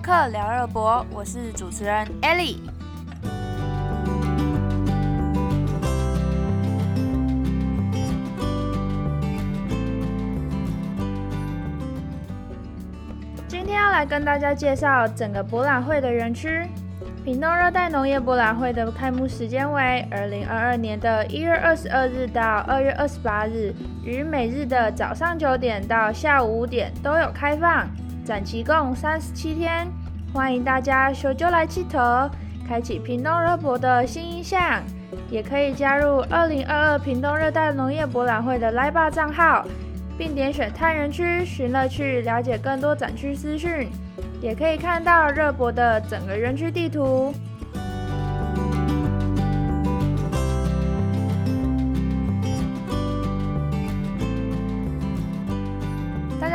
客聊热博，我是主持人 Ellie。今天要来跟大家介绍整个博览会的园区。屏东热带农业博览会的开幕时间为二零二二年的一月二十二日到二月二十八日，于每日的早上九点到下午五点都有开放，展期共三十七天，欢迎大家休就来气头，开启屏东热博的新印象，也可以加入二零二二屏东热带农业博览会的来吧账号，并点选探园区寻乐趣，了解更多展区资讯。也可以看到热博的整个园区地图。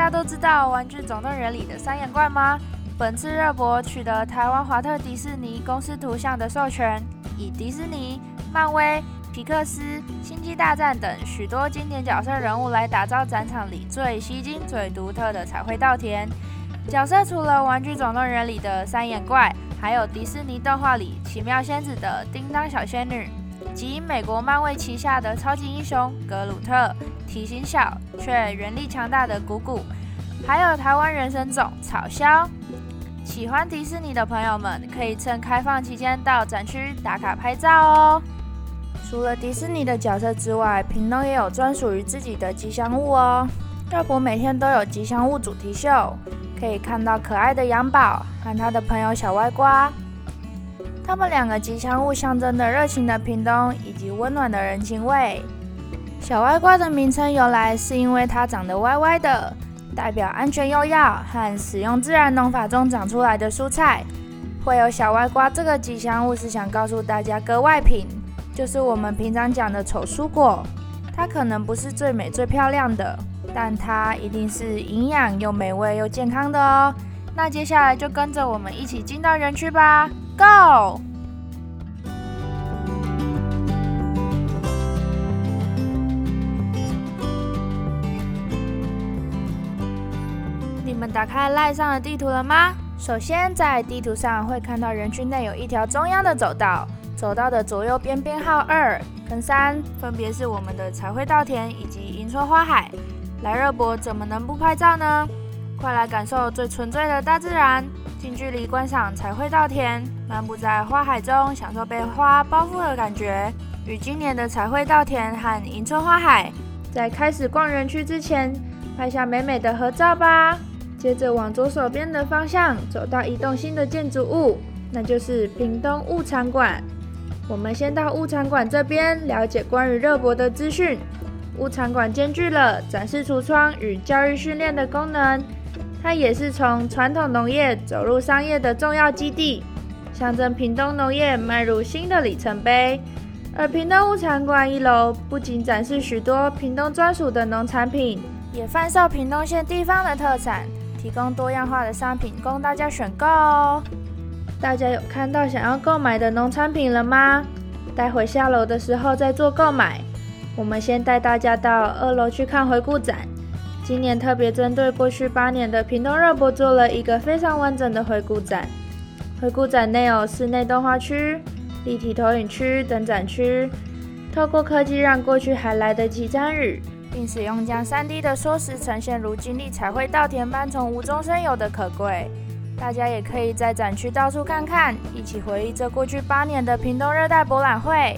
大家都知道《玩具总动员》里的三眼怪吗？本次热博取得台湾华特迪士尼公司图像的授权，以迪士尼、漫威、皮克斯、星际大战等许多经典角色人物来打造展场里最吸睛、最独特的彩绘稻田。角色除了《玩具总动员》里的三眼怪，还有迪士尼动画里奇妙仙子的叮当小仙女，及美国漫威旗下的超级英雄格鲁特，体型小却原力强大的古古，还有台湾原生种草鸮。喜欢迪士尼的朋友们，可以趁开放期间到展区打卡拍照哦。除了迪士尼的角色之外，屏东也有专属于自己的吉祥物哦。热博每天都有吉祥物主题秀。可以看到可爱的羊宝和他的朋友小歪瓜，他们两个吉祥物象征着热情的屏东以及温暖的人情味。小歪瓜的名称由来是因为它长得歪歪的，代表安全用药和使用自然农法中长出来的蔬菜。会有小歪瓜这个吉祥物是想告诉大家，格外品就是我们平常讲的丑蔬果，它可能不是最美最漂亮的。但它一定是营养又美味又健康的哦。那接下来就跟着我们一起进到园区吧，Go！你们打开赖上的地图了吗？首先在地图上会看到园区内有一条中央的走道，走道的左右边编号二跟三，分别是我们的彩绘稻田以及银川花海。来热博怎么能不拍照呢？快来感受最纯粹的大自然，近距离观赏彩绘稻田，漫步在花海中，享受被花包覆的感觉。与今年的彩绘稻田和迎春花海，在开始逛园区之前，拍下美美的合照吧。接着往左手边的方向走到一栋新的建筑物，那就是屏东物产馆。我们先到物产馆这边了解关于热博的资讯。物产馆兼具了展示橱窗与教育训练的功能，它也是从传统农业走入商业的重要基地，象征屏东农业迈入新的里程碑。而屏东物产馆一楼不仅展示许多屏东专属的农产品，也贩售屏东县地方的特产，提供多样化的商品供大家选购哦。大家有看到想要购买的农产品了吗？待会下楼的时候再做购买。我们先带大家到二楼去看回顾展。今年特别针对过去八年的屏东热博做了一个非常完整的回顾展。回顾展内有室内动画区、立体投影区等展区，透过科技让过去还来得及参与，并使用将 3D 的缩时呈现如经历彩绘稻田般从无中生有的可贵。大家也可以在展区到处看看，一起回忆这过去八年的屏东热带博览会。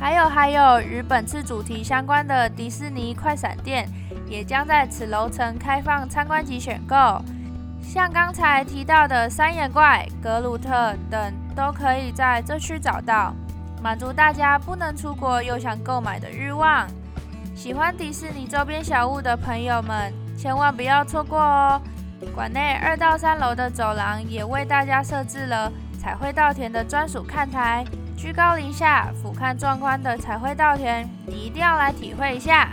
还有还有，与本次主题相关的迪士尼快闪店也将在此楼层开放参观及选购。像刚才提到的三眼怪、格鲁特等，都可以在这区找到，满足大家不能出国又想购买的欲望。喜欢迪士尼周边小物的朋友们，千万不要错过哦！馆内二到三楼的走廊也为大家设置了彩绘稻田的专属看台。居高临下俯瞰壮观的彩绘稻田，你一定要来体会一下。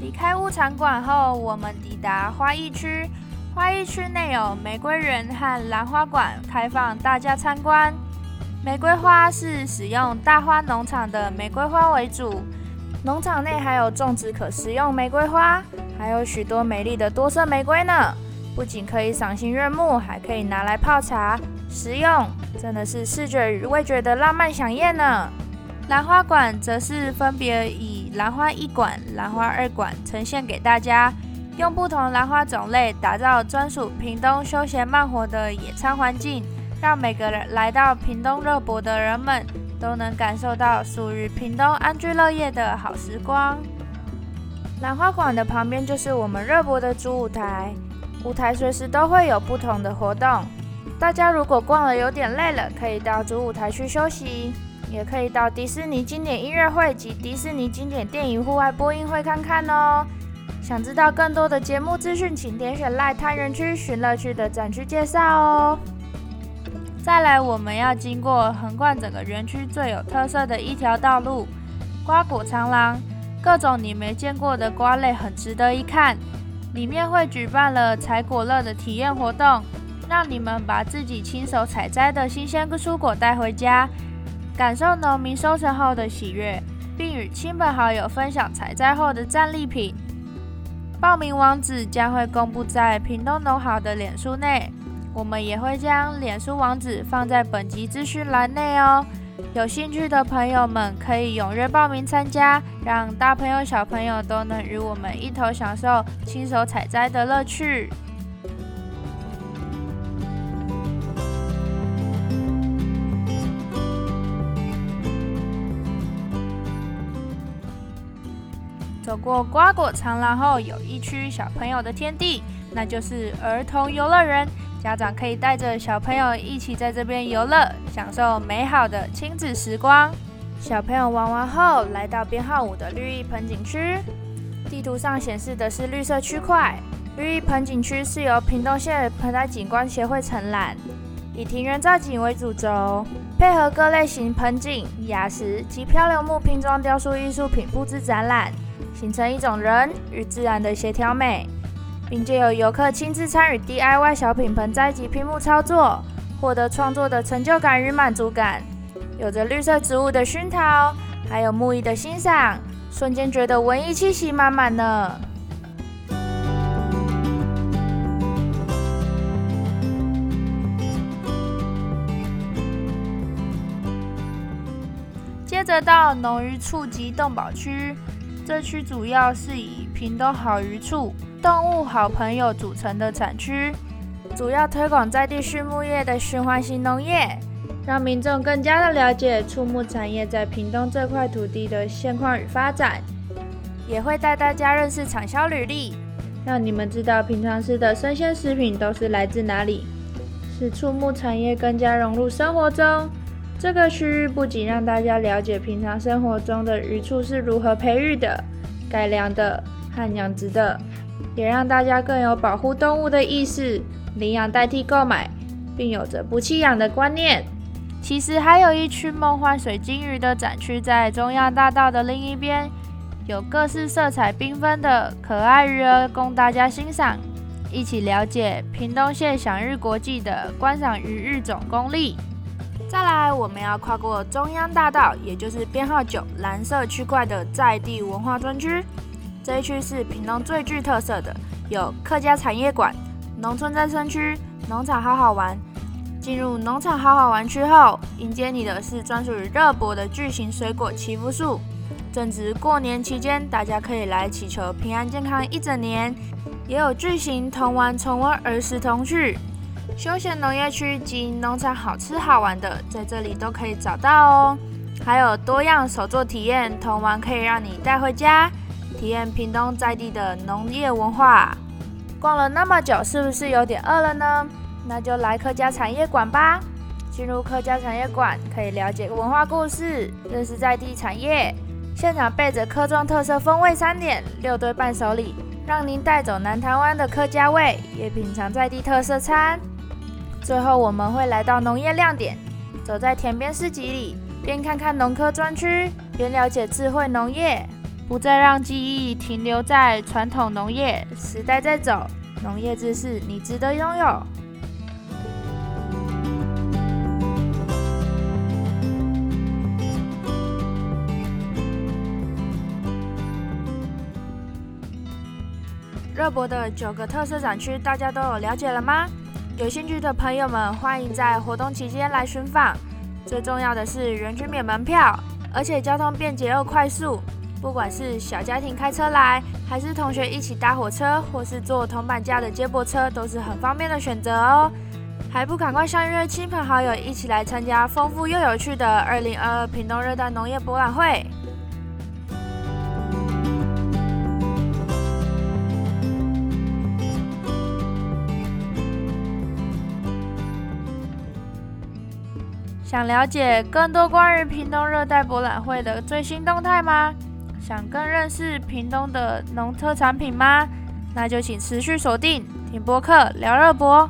离开物产馆后，我们抵达花艺区。花艺区内有玫瑰园和兰花馆，开放大家参观。玫瑰花是使用大花农场的玫瑰花为主，农场内还有种植可食用玫瑰花，还有许多美丽的多色玫瑰呢。不仅可以赏心悦目，还可以拿来泡茶食用，真的是视觉与味觉的浪漫飨宴呢。兰花馆则是分别以兰花一馆、兰花二馆呈现给大家，用不同兰花种类打造专属屏东休闲慢活的野餐环境，让每个人来到屏东热博的人们都能感受到属于屏东安居乐业的好时光。兰花馆的旁边就是我们热博的主舞台，舞台随时都会有不同的活动，大家如果逛了有点累了，可以到主舞台去休息。也可以到迪士尼经典音乐会及迪士尼经典电影户外播映会看看哦。想知道更多的节目资讯，请点选赖滩园区寻乐区的展区介绍哦。再来，我们要经过横贯整个园区最有特色的一条道路——瓜果长廊，各种你没见过的瓜类很值得一看。里面会举办了采果乐的体验活动，让你们把自己亲手采摘的新鲜蔬果带回家。感受农民收成后的喜悦，并与亲朋好友分享采摘后的战利品。报名网址将会公布在屏东农好的脸书内，我们也会将脸书网址放在本集资讯栏内哦。有兴趣的朋友们可以踊跃报名参加，让大朋友小朋友都能与我们一同享受亲手采摘的乐趣。走过瓜果长廊后，有一区小朋友的天地，那就是儿童游乐园。家长可以带着小朋友一起在这边游乐，享受美好的亲子时光。小朋友玩完后，来到编号五的绿意盆景区。地图上显示的是绿色区块。绿意盆景区是由屏东县盆栽景观协会承揽，以庭园造景为主轴，配合各类型盆景、雅石及漂流木拼装雕塑艺术品布置展览。形成一种人与自然的协调美，并借由游客亲自参与 DIY 小品盆栽及拼木操作，获得创作的成就感与满足感。有着绿色植物的熏陶，还有木艺的欣赏，瞬间觉得文艺气息满满呢。这道农渔处及动保区。这区主要是以屏东好渔处、动物好朋友组成的产区，主要推广在地畜牧业的循环型农业，让民众更加的了解畜牧产业在屏东这块土地的现况与发展，也会带大家认识产销履历，让你们知道平常吃的生鲜食品都是来自哪里，使畜牧产业更加融入生活中。这个区域不仅让大家了解平常生活中的鱼畜是如何培育的、改良的和养殖的，也让大家更有保护动物的意识，领养代替购买，并有着不弃养的观念。其实还有一区梦幻水晶鱼的展区在中央大道的另一边，有各式色彩缤纷的可爱鱼儿供大家欣赏，一起了解屏东县享誉国际的观赏鱼育种功力。再来，我们要跨过中央大道，也就是编号九蓝色区块的在地文化专区。这一区是屏东最具特色的，有客家产业馆、农村再生区、农场好好玩。进入农场好好玩区后，迎接你的是专属于热博的巨型水果祈福树。正值过年期间，大家可以来祈求平安健康一整年。也有巨型童玩重温儿时童趣。休闲农业区及农场好吃好玩的，在这里都可以找到哦。还有多样手作体验，童玩可以让你带回家，体验屏东在地的农业文化。逛了那么久，是不是有点饿了呢？那就来客家产业馆吧。进入客家产业馆，可以了解文化故事，认识在地产业。现场备着客庄特色风味餐点，六堆伴手礼，让您带走南台湾的客家味，也品尝在地特色餐。最后，我们会来到农业亮点，走在田边市集里，边看看农科专区，边了解智慧农业，不再让记忆停留在传统农业时代在走，农业知识你值得拥有。热博的九个特色展区，大家都有了解了吗？有兴趣的朋友们，欢迎在活动期间来寻访。最重要的是，园区免门票，而且交通便捷又快速。不管是小家庭开车来，还是同学一起搭火车，或是坐同板价的接驳车，都是很方便的选择哦。还不赶快相约亲朋好友一起来参加丰富又有趣的二零二二屏东热带农业博览会！想了解更多关于屏东热带博览会的最新动态吗？想更认识屏东的农特产品吗？那就请持续锁定听播客聊热博，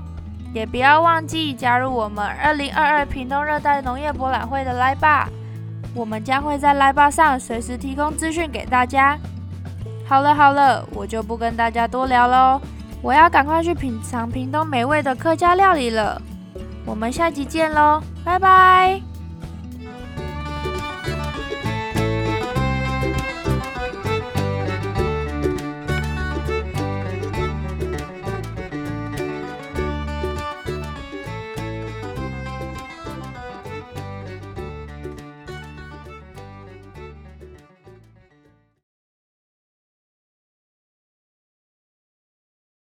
也不要忘记加入我们二零二二屏东热带农业博览会的来吧！我们将会在来吧上随时提供资讯给大家。好了好了，我就不跟大家多聊喽，我要赶快去品尝屏东美味的客家料理了。我们下集见喽，拜拜。